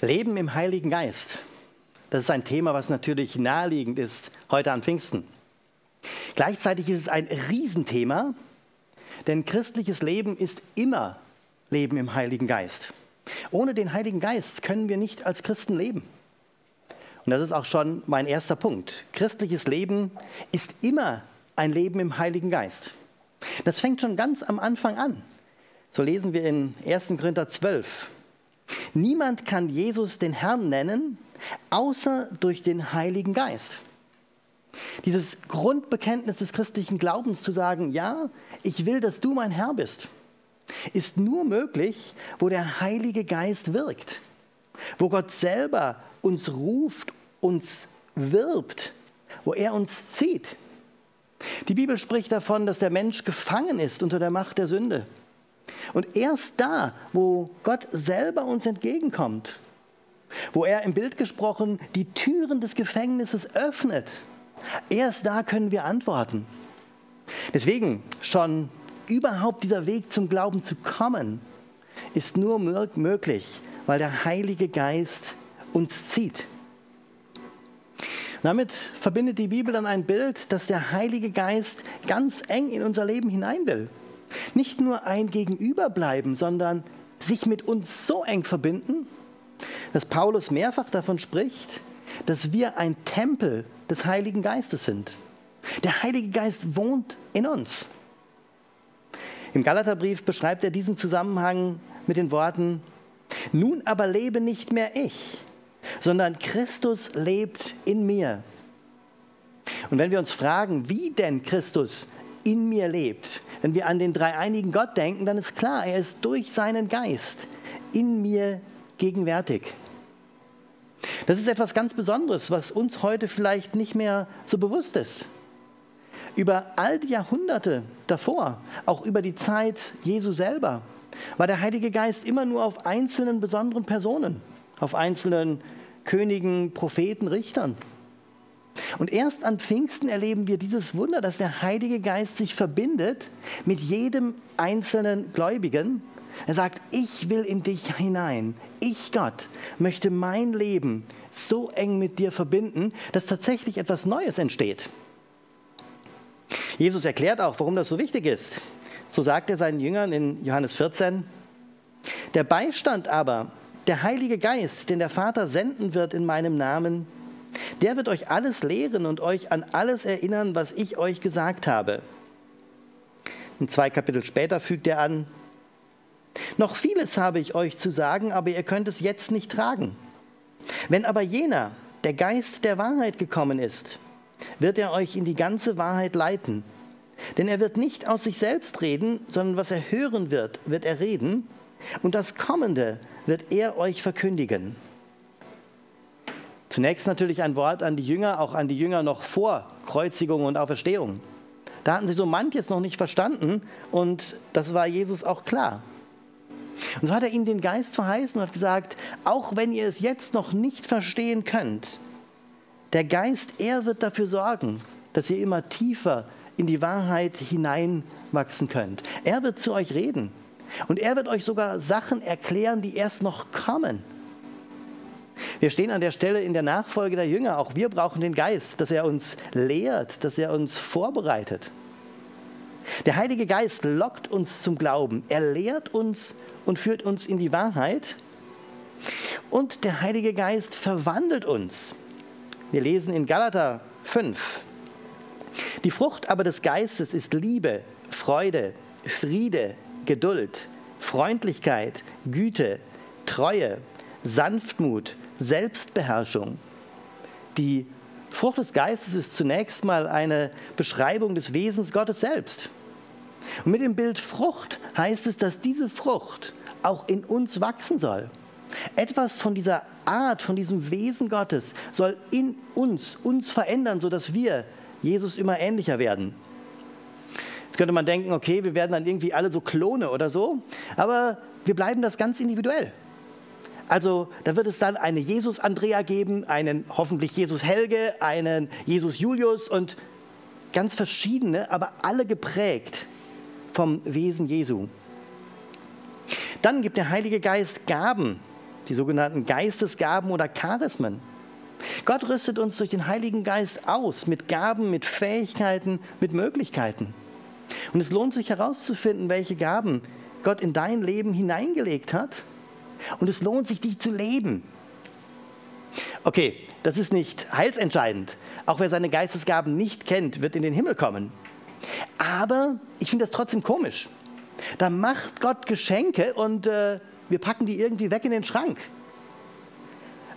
Leben im Heiligen Geist. Das ist ein Thema, was natürlich naheliegend ist heute an Pfingsten. Gleichzeitig ist es ein Riesenthema, denn christliches Leben ist immer Leben im Heiligen Geist. Ohne den Heiligen Geist können wir nicht als Christen leben. Und das ist auch schon mein erster Punkt. Christliches Leben ist immer ein Leben im Heiligen Geist. Das fängt schon ganz am Anfang an. So lesen wir in 1. Korinther 12. Niemand kann Jesus den Herrn nennen, außer durch den Heiligen Geist. Dieses Grundbekenntnis des christlichen Glaubens zu sagen, ja, ich will, dass du mein Herr bist, ist nur möglich, wo der Heilige Geist wirkt, wo Gott selber uns ruft, uns wirbt, wo er uns zieht. Die Bibel spricht davon, dass der Mensch gefangen ist unter der Macht der Sünde. Und erst da, wo Gott selber uns entgegenkommt, wo er im Bild gesprochen die Türen des Gefängnisses öffnet, erst da können wir antworten. Deswegen schon überhaupt dieser Weg zum Glauben zu kommen, ist nur möglich, weil der Heilige Geist uns zieht. damit verbindet die Bibel dann ein Bild, dass der Heilige Geist ganz eng in unser Leben hinein will. Nicht nur ein Gegenüber bleiben, sondern sich mit uns so eng verbinden, dass Paulus mehrfach davon spricht, dass wir ein Tempel des Heiligen Geistes sind. Der Heilige Geist wohnt in uns. Im Galaterbrief beschreibt er diesen Zusammenhang mit den Worten, nun aber lebe nicht mehr ich, sondern Christus lebt in mir. Und wenn wir uns fragen, wie denn Christus in mir lebt, wenn wir an den dreieinigen Gott denken, dann ist klar, er ist durch seinen Geist in mir gegenwärtig. Das ist etwas ganz Besonderes, was uns heute vielleicht nicht mehr so bewusst ist. Über all die Jahrhunderte davor, auch über die Zeit Jesu selber, war der Heilige Geist immer nur auf einzelnen besonderen Personen, auf einzelnen Königen, Propheten, Richtern. Und erst an Pfingsten erleben wir dieses Wunder, dass der Heilige Geist sich verbindet mit jedem einzelnen Gläubigen. Er sagt, ich will in dich hinein. Ich, Gott, möchte mein Leben so eng mit dir verbinden, dass tatsächlich etwas Neues entsteht. Jesus erklärt auch, warum das so wichtig ist. So sagt er seinen Jüngern in Johannes 14, der Beistand aber, der Heilige Geist, den der Vater senden wird in meinem Namen, der wird euch alles lehren und euch an alles erinnern, was ich euch gesagt habe. Und zwei Kapitel später fügt er an, noch vieles habe ich euch zu sagen, aber ihr könnt es jetzt nicht tragen. Wenn aber jener, der Geist der Wahrheit gekommen ist, wird er euch in die ganze Wahrheit leiten. Denn er wird nicht aus sich selbst reden, sondern was er hören wird, wird er reden, und das Kommende wird er euch verkündigen. Zunächst natürlich ein Wort an die Jünger, auch an die Jünger noch vor Kreuzigung und Auferstehung. Da hatten sie so manches noch nicht verstanden und das war Jesus auch klar. Und so hat er ihnen den Geist verheißen und hat gesagt, auch wenn ihr es jetzt noch nicht verstehen könnt, der Geist, er wird dafür sorgen, dass ihr immer tiefer in die Wahrheit hineinwachsen könnt. Er wird zu euch reden und er wird euch sogar Sachen erklären, die erst noch kommen. Wir stehen an der Stelle in der Nachfolge der Jünger. Auch wir brauchen den Geist, dass er uns lehrt, dass er uns vorbereitet. Der Heilige Geist lockt uns zum Glauben. Er lehrt uns und führt uns in die Wahrheit. Und der Heilige Geist verwandelt uns. Wir lesen in Galater 5. Die Frucht aber des Geistes ist Liebe, Freude, Friede, Geduld, Freundlichkeit, Güte, Treue, Sanftmut, Selbstbeherrschung. Die Frucht des Geistes ist zunächst mal eine Beschreibung des Wesens Gottes selbst. Und mit dem Bild Frucht heißt es, dass diese Frucht auch in uns wachsen soll. Etwas von dieser Art, von diesem Wesen Gottes soll in uns, uns verändern, sodass wir Jesus immer ähnlicher werden. Jetzt könnte man denken, okay, wir werden dann irgendwie alle so Klone oder so, aber wir bleiben das ganz individuell. Also da wird es dann eine Jesus-Andrea geben, einen hoffentlich Jesus-Helge, einen Jesus-Julius und ganz verschiedene, aber alle geprägt vom Wesen Jesu. Dann gibt der Heilige Geist Gaben. die sogenannten Geistesgaben oder Charismen. Gott rüstet uns durch den Heiligen Geist aus mit Gaben, mit Fähigkeiten, mit Möglichkeiten. Und es lohnt sich herauszufinden, welche Gaben Gott in dein Leben hineingelegt hat. Und es lohnt sich, die zu leben. Okay, das ist nicht heilsentscheidend. Auch wer seine Geistesgaben nicht kennt, wird in den Himmel kommen. Aber ich finde das trotzdem komisch. Da macht Gott Geschenke und äh, wir packen die irgendwie weg in den Schrank.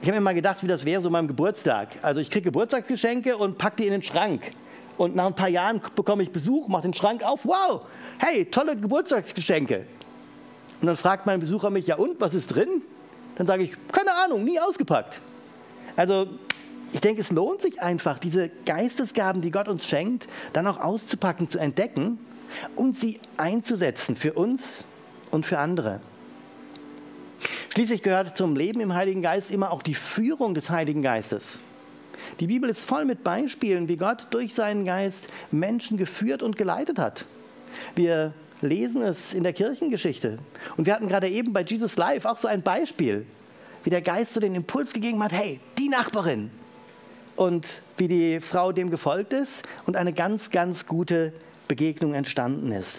Ich habe mir mal gedacht, wie das wäre so meinem Geburtstag. Also ich kriege Geburtstagsgeschenke und packe die in den Schrank. Und nach ein paar Jahren bekomme ich Besuch, mache den Schrank auf. Wow, hey, tolle Geburtstagsgeschenke. Und dann fragt mein Besucher mich, ja und, was ist drin? Dann sage ich, keine Ahnung, nie ausgepackt. Also ich denke, es lohnt sich einfach, diese Geistesgaben, die Gott uns schenkt, dann auch auszupacken, zu entdecken und sie einzusetzen für uns und für andere. Schließlich gehört zum Leben im Heiligen Geist immer auch die Führung des Heiligen Geistes. Die Bibel ist voll mit Beispielen, wie Gott durch seinen Geist Menschen geführt und geleitet hat. Wir lesen es in der Kirchengeschichte. Und wir hatten gerade eben bei Jesus Live auch so ein Beispiel, wie der Geist so den Impuls gegeben hat, hey, die Nachbarin. Und wie die Frau dem gefolgt ist und eine ganz, ganz gute Begegnung entstanden ist.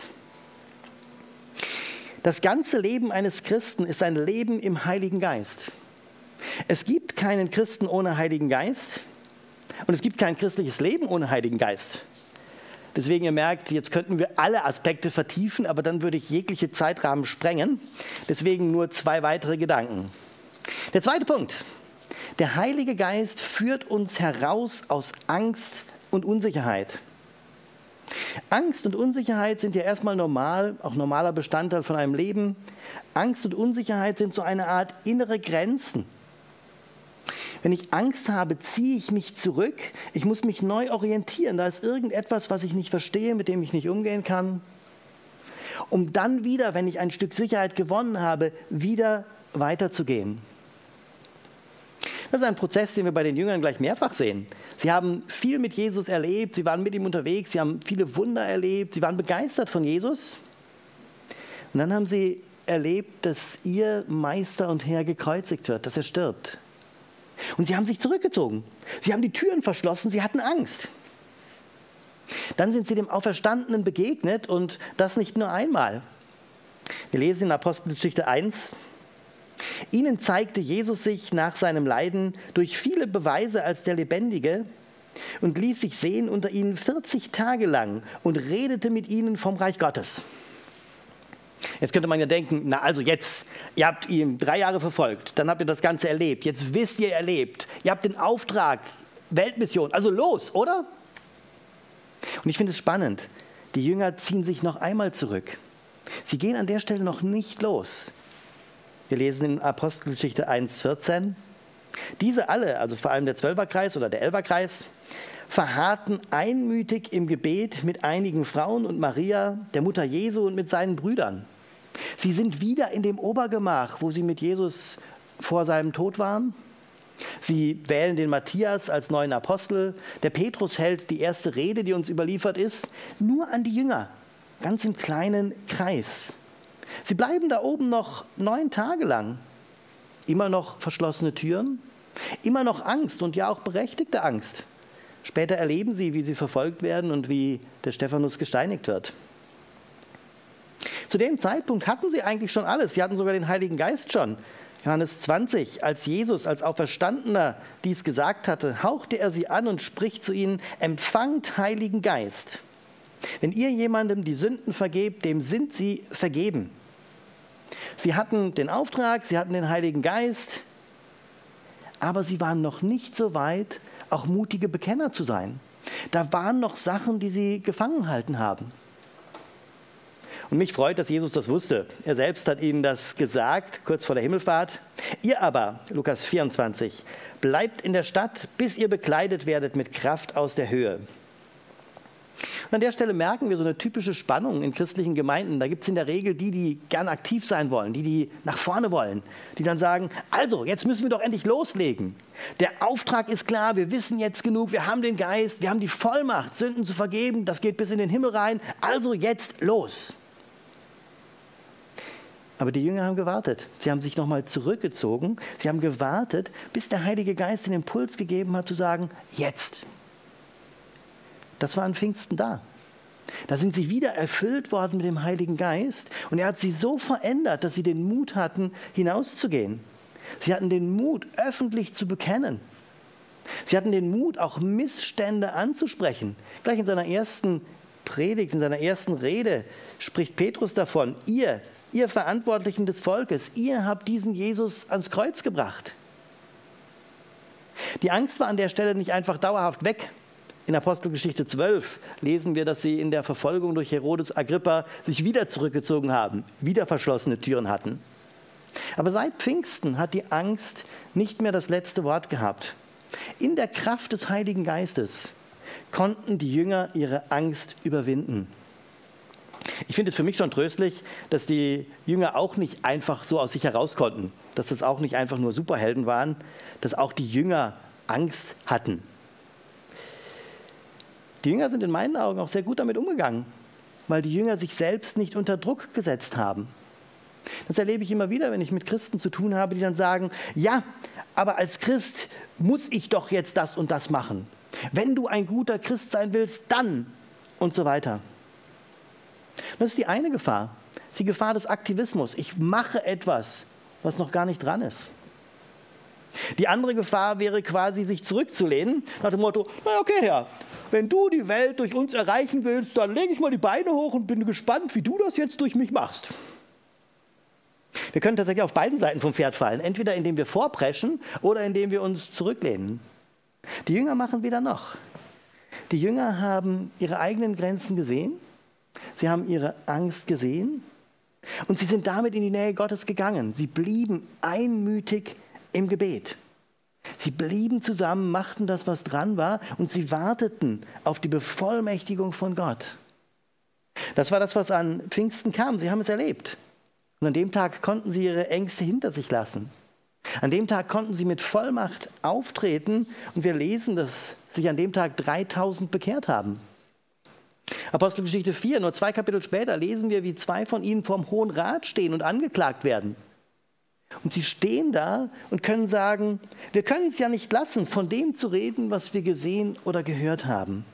Das ganze Leben eines Christen ist ein Leben im Heiligen Geist. Es gibt keinen Christen ohne Heiligen Geist und es gibt kein christliches Leben ohne Heiligen Geist. Deswegen, ihr merkt, jetzt könnten wir alle Aspekte vertiefen, aber dann würde ich jegliche Zeitrahmen sprengen. Deswegen nur zwei weitere Gedanken. Der zweite Punkt. Der Heilige Geist führt uns heraus aus Angst und Unsicherheit. Angst und Unsicherheit sind ja erstmal normal, auch normaler Bestandteil von einem Leben. Angst und Unsicherheit sind so eine Art innere Grenzen. Wenn ich Angst habe, ziehe ich mich zurück. Ich muss mich neu orientieren. Da ist irgendetwas, was ich nicht verstehe, mit dem ich nicht umgehen kann. Um dann wieder, wenn ich ein Stück Sicherheit gewonnen habe, wieder weiterzugehen. Das ist ein Prozess, den wir bei den Jüngern gleich mehrfach sehen. Sie haben viel mit Jesus erlebt, sie waren mit ihm unterwegs, sie haben viele Wunder erlebt, sie waren begeistert von Jesus. Und dann haben sie erlebt, dass ihr Meister und Herr gekreuzigt wird, dass er stirbt. Und sie haben sich zurückgezogen. Sie haben die Türen verschlossen, sie hatten Angst. Dann sind sie dem Auferstandenen begegnet und das nicht nur einmal. Wir lesen in Apostelgeschichte 1, Ihnen zeigte Jesus sich nach seinem Leiden durch viele Beweise als der Lebendige und ließ sich sehen unter ihnen 40 Tage lang und redete mit ihnen vom Reich Gottes. Jetzt könnte man ja denken, na also jetzt, ihr habt ihn drei Jahre verfolgt, dann habt ihr das Ganze erlebt, jetzt wisst ihr erlebt, ihr habt den Auftrag, Weltmission, also los, oder? Und ich finde es spannend, die Jünger ziehen sich noch einmal zurück. Sie gehen an der Stelle noch nicht los. Wir lesen in Apostelgeschichte 1,14. Diese alle, also vor allem der Zwölferkreis oder der Elferkreis, verharrten einmütig im Gebet mit einigen Frauen und Maria, der Mutter Jesu und mit seinen Brüdern. Sie sind wieder in dem Obergemach, wo sie mit Jesus vor seinem Tod waren. Sie wählen den Matthias als neuen Apostel. Der Petrus hält die erste Rede, die uns überliefert ist, nur an die Jünger, ganz im kleinen Kreis. Sie bleiben da oben noch neun Tage lang. Immer noch verschlossene Türen, immer noch Angst und ja auch berechtigte Angst. Später erleben sie, wie sie verfolgt werden und wie der Stephanus gesteinigt wird. Zu dem Zeitpunkt hatten sie eigentlich schon alles. Sie hatten sogar den Heiligen Geist schon. Johannes 20, als Jesus als Auferstandener dies gesagt hatte, hauchte er sie an und spricht zu ihnen, empfangt Heiligen Geist. Wenn ihr jemandem die Sünden vergebt, dem sind sie vergeben. Sie hatten den Auftrag, sie hatten den Heiligen Geist, aber sie waren noch nicht so weit, auch mutige Bekenner zu sein. Da waren noch Sachen, die sie gefangen halten haben. Und mich freut, dass Jesus das wusste. Er selbst hat ihnen das gesagt, kurz vor der Himmelfahrt. Ihr aber, Lukas 24, bleibt in der Stadt, bis ihr bekleidet werdet mit Kraft aus der Höhe. Und an der Stelle merken wir so eine typische Spannung in christlichen Gemeinden. Da gibt es in der Regel die, die gern aktiv sein wollen, die, die nach vorne wollen, die dann sagen, also, jetzt müssen wir doch endlich loslegen. Der Auftrag ist klar, wir wissen jetzt genug, wir haben den Geist, wir haben die Vollmacht, Sünden zu vergeben, das geht bis in den Himmel rein, also jetzt los. Aber die Jünger haben gewartet. Sie haben sich nochmal zurückgezogen. Sie haben gewartet, bis der Heilige Geist den Impuls gegeben hat, zu sagen, jetzt. Das war an Pfingsten da. Da sind sie wieder erfüllt worden mit dem Heiligen Geist und er hat sie so verändert, dass sie den Mut hatten, hinauszugehen. Sie hatten den Mut, öffentlich zu bekennen. Sie hatten den Mut, auch Missstände anzusprechen. Gleich in seiner ersten Predigt, in seiner ersten Rede spricht Petrus davon, ihr, ihr Verantwortlichen des Volkes, ihr habt diesen Jesus ans Kreuz gebracht. Die Angst war an der Stelle nicht einfach dauerhaft weg. In Apostelgeschichte 12 lesen wir, dass sie in der Verfolgung durch Herodes Agrippa sich wieder zurückgezogen haben, wieder verschlossene Türen hatten. Aber seit Pfingsten hat die Angst nicht mehr das letzte Wort gehabt. In der Kraft des Heiligen Geistes konnten die Jünger ihre Angst überwinden. Ich finde es für mich schon tröstlich, dass die Jünger auch nicht einfach so aus sich heraus konnten, dass das auch nicht einfach nur Superhelden waren, dass auch die Jünger Angst hatten. Die Jünger sind in meinen Augen auch sehr gut damit umgegangen, weil die Jünger sich selbst nicht unter Druck gesetzt haben. Das erlebe ich immer wieder, wenn ich mit Christen zu tun habe, die dann sagen, ja, aber als Christ muss ich doch jetzt das und das machen. Wenn du ein guter Christ sein willst, dann und so weiter. Das ist die eine Gefahr, die Gefahr des Aktivismus. Ich mache etwas, was noch gar nicht dran ist. Die andere Gefahr wäre quasi, sich zurückzulehnen, nach dem Motto, na okay, Herr, wenn du die Welt durch uns erreichen willst, dann lege ich mal die Beine hoch und bin gespannt, wie du das jetzt durch mich machst. Wir können tatsächlich auf beiden Seiten vom Pferd fallen, entweder indem wir vorpreschen oder indem wir uns zurücklehnen. Die Jünger machen wieder noch. Die Jünger haben ihre eigenen Grenzen gesehen, sie haben ihre Angst gesehen und sie sind damit in die Nähe Gottes gegangen. Sie blieben einmütig im Gebet. Sie blieben zusammen, machten das, was dran war, und sie warteten auf die Bevollmächtigung von Gott. Das war das, was an Pfingsten kam. Sie haben es erlebt. Und an dem Tag konnten sie ihre Ängste hinter sich lassen. An dem Tag konnten sie mit Vollmacht auftreten und wir lesen, dass sich an dem Tag 3000 bekehrt haben. Apostelgeschichte 4, nur zwei Kapitel später lesen wir, wie zwei von ihnen vorm Hohen Rat stehen und angeklagt werden. Und sie stehen da und können sagen, wir können es ja nicht lassen, von dem zu reden, was wir gesehen oder gehört haben.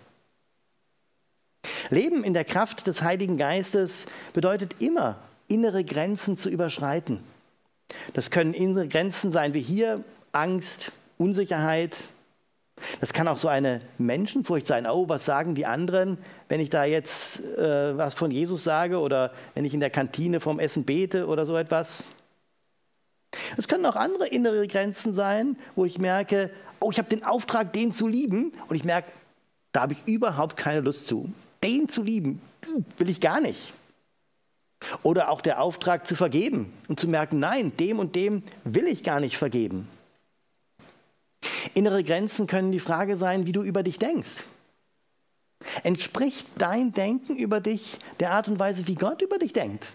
Leben in der Kraft des Heiligen Geistes bedeutet immer, innere Grenzen zu überschreiten. Das können innere Grenzen sein wie hier Angst, Unsicherheit. Das kann auch so eine Menschenfurcht sein. Oh, was sagen die anderen, wenn ich da jetzt äh, was von Jesus sage oder wenn ich in der Kantine vom Essen bete oder so etwas. Es können auch andere innere Grenzen sein, wo ich merke, oh, ich habe den Auftrag, den zu lieben und ich merke, da habe ich überhaupt keine Lust zu. Den zu lieben, will ich gar nicht. Oder auch der Auftrag zu vergeben und zu merken, nein, dem und dem will ich gar nicht vergeben. Innere Grenzen können die Frage sein, wie du über dich denkst. Entspricht dein Denken über dich der Art und Weise, wie Gott über dich denkt?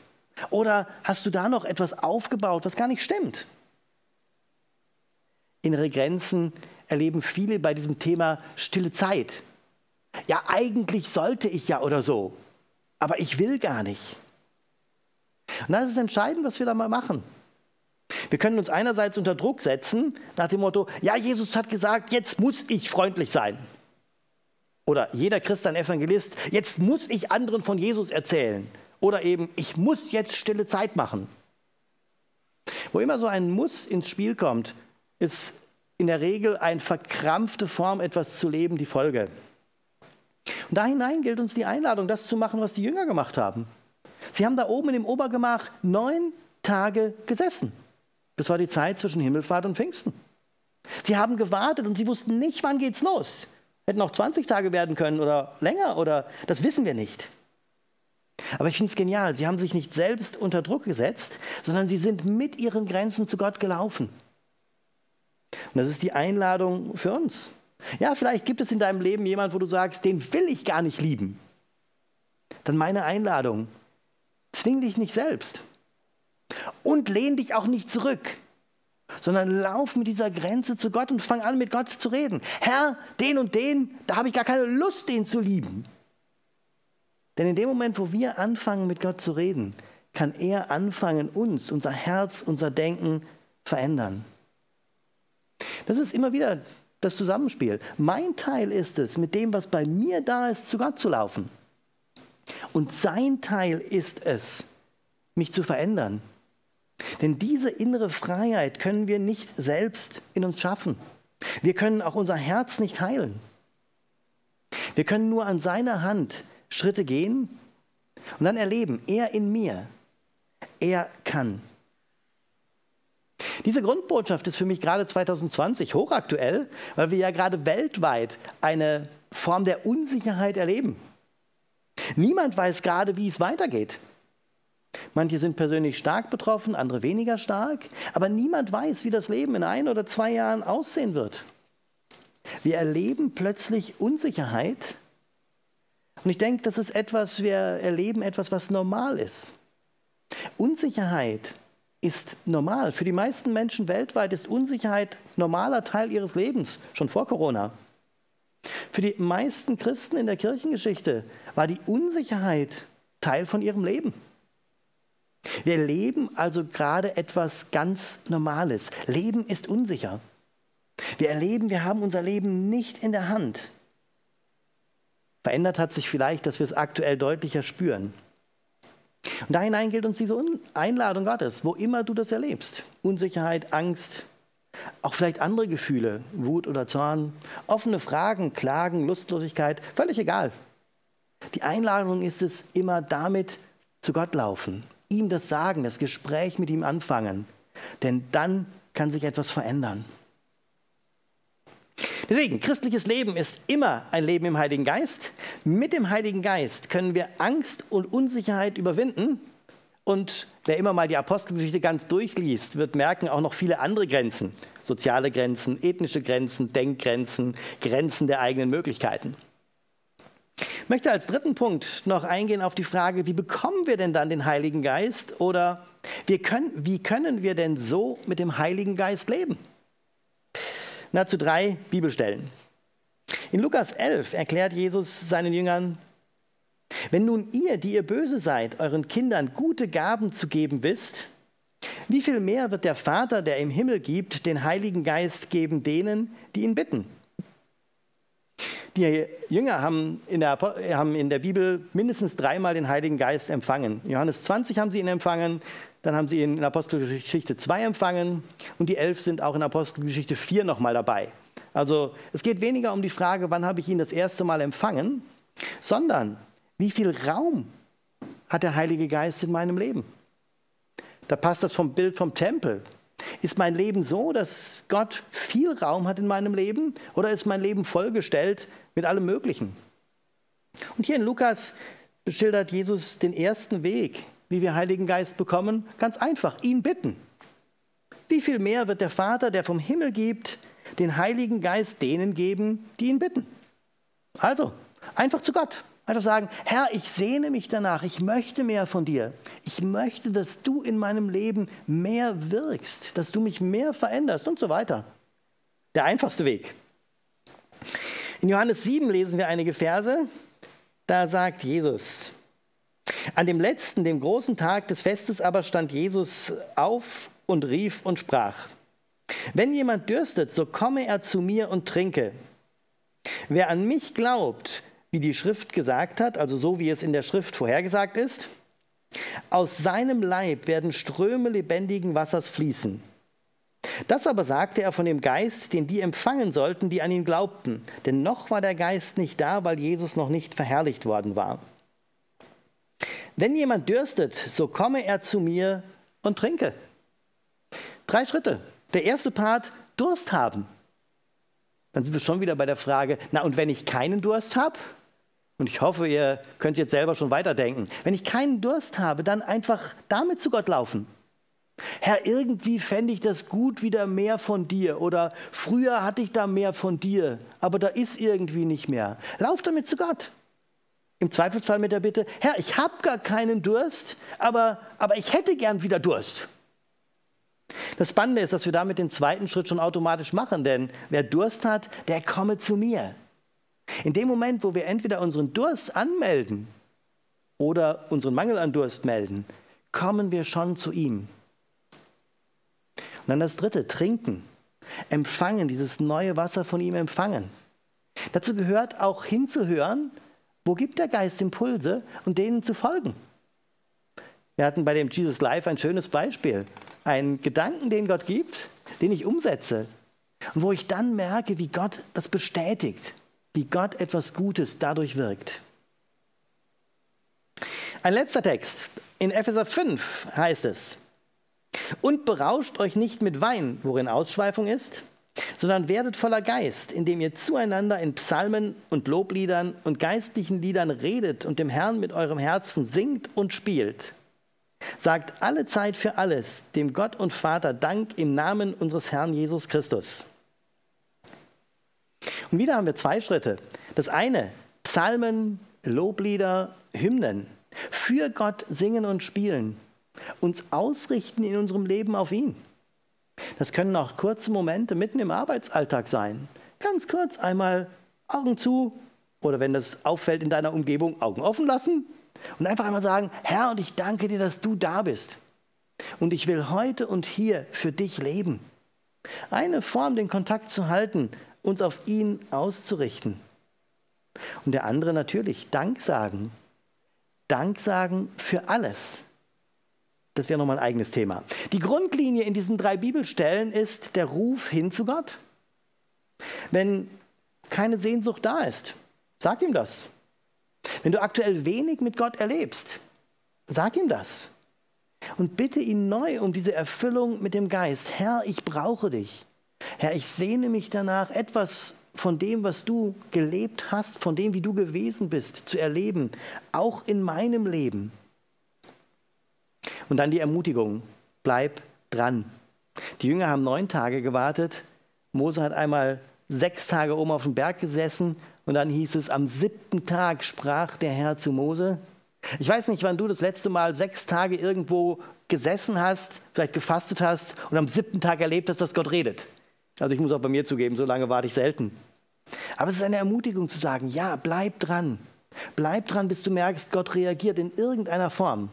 Oder hast du da noch etwas aufgebaut, was gar nicht stimmt? Innere Grenzen erleben viele bei diesem Thema stille Zeit. Ja, eigentlich sollte ich ja oder so, aber ich will gar nicht. Und das ist entscheidend, was wir da mal machen. Wir können uns einerseits unter Druck setzen, nach dem Motto, ja, Jesus hat gesagt, jetzt muss ich freundlich sein. Oder jeder Christ ein Evangelist, jetzt muss ich anderen von Jesus erzählen. Oder eben, ich muss jetzt stille Zeit machen. Wo immer so ein Muss ins Spiel kommt, ist in der Regel eine verkrampfte Form, etwas zu leben, die Folge. Und da hinein gilt uns die Einladung, das zu machen, was die Jünger gemacht haben. Sie haben da oben dem Obergemach neun Tage gesessen. Das war die Zeit zwischen Himmelfahrt und Pfingsten. Sie haben gewartet und sie wussten nicht, wann geht's los. Hätten auch 20 Tage werden können oder länger oder das wissen wir nicht. Aber ich finde es genial. Sie haben sich nicht selbst unter Druck gesetzt, sondern sie sind mit ihren Grenzen zu Gott gelaufen. Und das ist die Einladung für uns. Ja, vielleicht gibt es in deinem Leben jemand, wo du sagst, den will ich gar nicht lieben. Dann meine Einladung, zwing dich nicht selbst. Und lehn dich auch nicht zurück, sondern lauf mit dieser Grenze zu Gott und fang an, mit Gott zu reden. Herr, den und den, da habe ich gar keine Lust, den zu lieben. Denn in dem Moment, wo wir anfangen, mit Gott zu reden, kann er anfangen, uns, unser Herz, unser Denken verändern. Das ist immer wieder das Zusammenspiel. Mein Teil ist es, mit dem, was bei mir da ist, zu Gott zu laufen. Und sein Teil ist es, mich zu verändern. Denn diese innere Freiheit können wir nicht selbst in uns schaffen. Wir können auch unser Herz nicht heilen. Wir können nur an seiner Hand Schritte gehen und dann erleben, er in mir, er kann. Diese Grundbotschaft ist für mich gerade 2020 hochaktuell, weil wir ja gerade weltweit eine Form der Unsicherheit erleben. Niemand weiß gerade, wie es weitergeht. Manche sind persönlich stark betroffen, andere weniger stark, aber niemand weiß, wie das Leben in ein oder zwei Jahren aussehen wird. Wir erleben plötzlich Unsicherheit und ich denke, das ist etwas, wir erleben etwas, was normal ist. Unsicherheit ist normal. Für die meisten Menschen weltweit ist Unsicherheit normaler Teil ihres Lebens, schon vor Corona. Für die meisten Christen in der Kirchengeschichte war die Unsicherheit Teil von ihrem Leben. Wir leben also gerade etwas ganz Normales. Leben ist unsicher. Wir erleben, wir haben unser Leben nicht in der Hand. Verändert hat sich vielleicht, dass wir es aktuell deutlicher spüren. Und da hinein gilt uns diese Einladung Gottes, wo immer du das erlebst. Unsicherheit, Angst, auch vielleicht andere Gefühle, Wut oder Zorn, offene Fragen, Klagen, Lustlosigkeit, völlig egal. Die Einladung ist es, immer damit zu Gott laufen, ihm das sagen, das Gespräch mit ihm anfangen. Denn dann kann sich etwas verändern. Deswegen, christliches Leben ist immer ein Leben im Heiligen Geist. Mit dem Heiligen Geist können wir Angst und Unsicherheit überwinden. Und wer immer mal die Apostelgeschichte ganz durchliest, wird merken auch noch viele andere Grenzen. Soziale Grenzen, ethnische Grenzen, Denkgrenzen, Grenzen der eigenen Möglichkeiten. Ich möchte als dritten Punkt noch eingehen auf die Frage, wie bekommen wir denn dann den Heiligen Geist oder können, wie können wir denn so mit dem Heiligen Geist leben? Na, zu drei Bibelstellen. In Lukas 11 erklärt Jesus seinen Jüngern, wenn nun ihr, die ihr böse seid, euren Kindern gute Gaben zu geben wisst, wie viel mehr wird der Vater, der im Himmel gibt, den Heiligen Geist geben denen, die ihn bitten? Die Jünger haben in, der, haben in der Bibel mindestens dreimal den Heiligen Geist empfangen. In Johannes 20 haben sie ihn empfangen, dann haben sie ihn in Apostelgeschichte 2 empfangen und die elf sind auch in Apostelgeschichte 4 nochmal dabei. Also es geht weniger um die Frage, wann habe ich ihn das erste Mal empfangen, sondern wie viel Raum hat der Heilige Geist in meinem Leben? Da passt das vom Bild vom Tempel. Ist mein Leben so, dass Gott viel Raum hat in meinem Leben oder ist mein Leben vollgestellt mit allem Möglichen? Und hier in Lukas beschildert Jesus den ersten Weg, wie wir Heiligen Geist bekommen? Ganz einfach, ihn bitten. Wie viel mehr wird der Vater, der vom Himmel gibt, den Heiligen Geist denen geben, die ihn bitten? Also, einfach zu Gott. Einfach sagen, Herr, ich sehne mich danach, ich möchte mehr von dir. Ich möchte, dass du in meinem Leben mehr wirkst, dass du mich mehr veränderst und so weiter. Der einfachste Weg. In Johannes 7 lesen wir einige Verse. Da sagt Jesus, an dem letzten, dem großen Tag des Festes aber stand Jesus auf und rief und sprach, wenn jemand dürstet, so komme er zu mir und trinke. Wer an mich glaubt, wie die Schrift gesagt hat, also so wie es in der Schrift vorhergesagt ist, aus seinem Leib werden Ströme lebendigen Wassers fließen. Das aber sagte er von dem Geist, den die empfangen sollten, die an ihn glaubten. Denn noch war der Geist nicht da, weil Jesus noch nicht verherrlicht worden war. Wenn jemand dürstet, so komme er zu mir und trinke. Drei Schritte. Der erste Part, Durst haben. Dann sind wir schon wieder bei der Frage, na und wenn ich keinen Durst habe? Und ich hoffe, ihr könnt jetzt selber schon weiterdenken. Wenn ich keinen Durst habe, dann einfach damit zu Gott laufen. Herr, irgendwie fände ich das gut, wieder mehr von dir. Oder früher hatte ich da mehr von dir, aber da ist irgendwie nicht mehr. Lauf damit zu Gott. Im Zweifelsfall mit der Bitte, Herr, ich habe gar keinen Durst, aber, aber ich hätte gern wieder Durst. Das Spannende ist, dass wir damit den zweiten Schritt schon automatisch machen, denn wer Durst hat, der komme zu mir. In dem Moment, wo wir entweder unseren Durst anmelden oder unseren Mangel an Durst melden, kommen wir schon zu ihm. Und dann das dritte, trinken, empfangen, dieses neue Wasser von ihm empfangen. Dazu gehört auch hinzuhören, wo gibt der Geist Impulse und denen zu folgen. Wir hatten bei dem Jesus Life ein schönes Beispiel. Einen Gedanken, den Gott gibt, den ich umsetze. Und wo ich dann merke, wie Gott das bestätigt, wie Gott etwas Gutes dadurch wirkt. Ein letzter Text. In Epheser 5 heißt es, und berauscht euch nicht mit Wein, worin Ausschweifung ist, sondern werdet voller Geist, indem ihr zueinander in Psalmen und Lobliedern und geistlichen Liedern redet und dem Herrn mit eurem Herzen singt und spielt. Sagt alle Zeit für alles dem Gott und Vater Dank im Namen unseres Herrn Jesus Christus. Und wieder haben wir zwei Schritte. Das eine, Psalmen, Loblieder, Hymnen. Für Gott singen und spielen. Uns ausrichten in unserem Leben auf ihn. Das können auch kurze Momente mitten im Arbeitsalltag sein. Ganz kurz einmal Augen zu oder wenn das auffällt in deiner Umgebung, Augen offen lassen und einfach einmal sagen, Herr, und ich danke dir, dass du da bist. Und ich will heute und hier für dich leben. Eine Form, den Kontakt zu halten, uns auf ihn auszurichten. Und der andere natürlich Dank sagen. Dank sagen für alles. Das wäre nochmal ein eigenes Thema. Die Grundlinie in diesen drei Bibelstellen ist der Ruf hin zu Gott. Wenn keine Sehnsucht da ist, sag ihm das. Wenn du aktuell wenig mit Gott erlebst, sag ihm das. Und bitte ihn neu um diese Erfüllung mit dem Geist. Herr, ich brauche dich. Herr, ich sehne mich danach, etwas von dem, was du gelebt hast, von dem, wie du gewesen bist, zu erleben, auch in meinem Leben. Und dann die Ermutigung, bleib dran. Die Jünger haben neun Tage gewartet. Mose hat einmal sechs Tage oben auf dem Berg gesessen und dann hieß es, am siebten Tag sprach der Herr zu Mose. Ich weiß nicht, wann du das letzte Mal sechs Tage irgendwo gesessen hast, vielleicht gefastet hast und am siebten Tag erlebt hast, dass Gott redet. Also ich muss auch bei mir zugeben, so lange warte ich selten. Aber es ist eine Ermutigung zu sagen, ja, bleib dran. Bleib dran, bis du merkst, Gott reagiert in irgendeiner Form.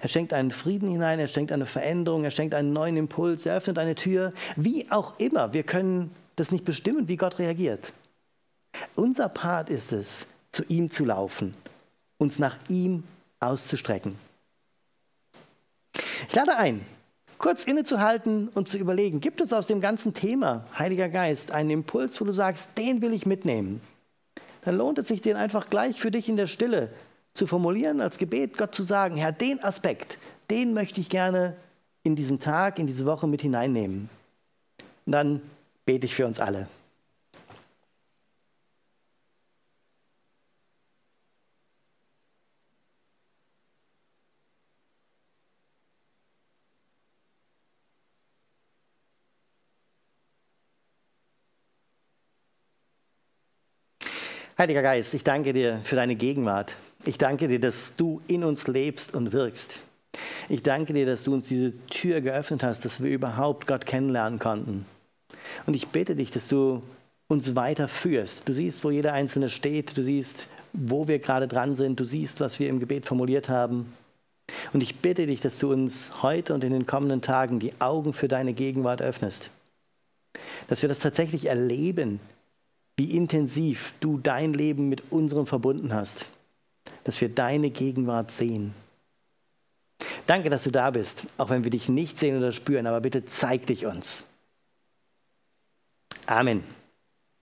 Er schenkt einen Frieden hinein, er schenkt eine Veränderung, er schenkt einen neuen Impuls, er öffnet eine Tür. Wie auch immer, wir können das nicht bestimmen, wie Gott reagiert. Unser Part ist es, zu ihm zu laufen, uns nach ihm auszustrecken. Ich lade ein, kurz innezuhalten und zu überlegen, gibt es aus dem ganzen Thema Heiliger Geist einen Impuls, wo du sagst, den will ich mitnehmen? Dann lohnt es sich, den einfach gleich für dich in der Stille zu formulieren, als Gebet Gott zu sagen, Herr, den Aspekt, den möchte ich gerne in diesen Tag, in diese Woche mit hineinnehmen. Und dann bete ich für uns alle. Heiliger Geist, ich danke dir für deine Gegenwart. Ich danke dir, dass du in uns lebst und wirkst. Ich danke dir, dass du uns diese Tür geöffnet hast, dass wir überhaupt Gott kennenlernen konnten. Und ich bitte dich, dass du uns weiter führst. Du siehst, wo jeder Einzelne steht. Du siehst, wo wir gerade dran sind. Du siehst, was wir im Gebet formuliert haben. Und ich bitte dich, dass du uns heute und in den kommenden Tagen die Augen für deine Gegenwart öffnest. Dass wir das tatsächlich erleben, wie intensiv du dein Leben mit unserem verbunden hast, dass wir deine Gegenwart sehen. Danke, dass du da bist, auch wenn wir dich nicht sehen oder spüren, aber bitte zeig dich uns. Amen.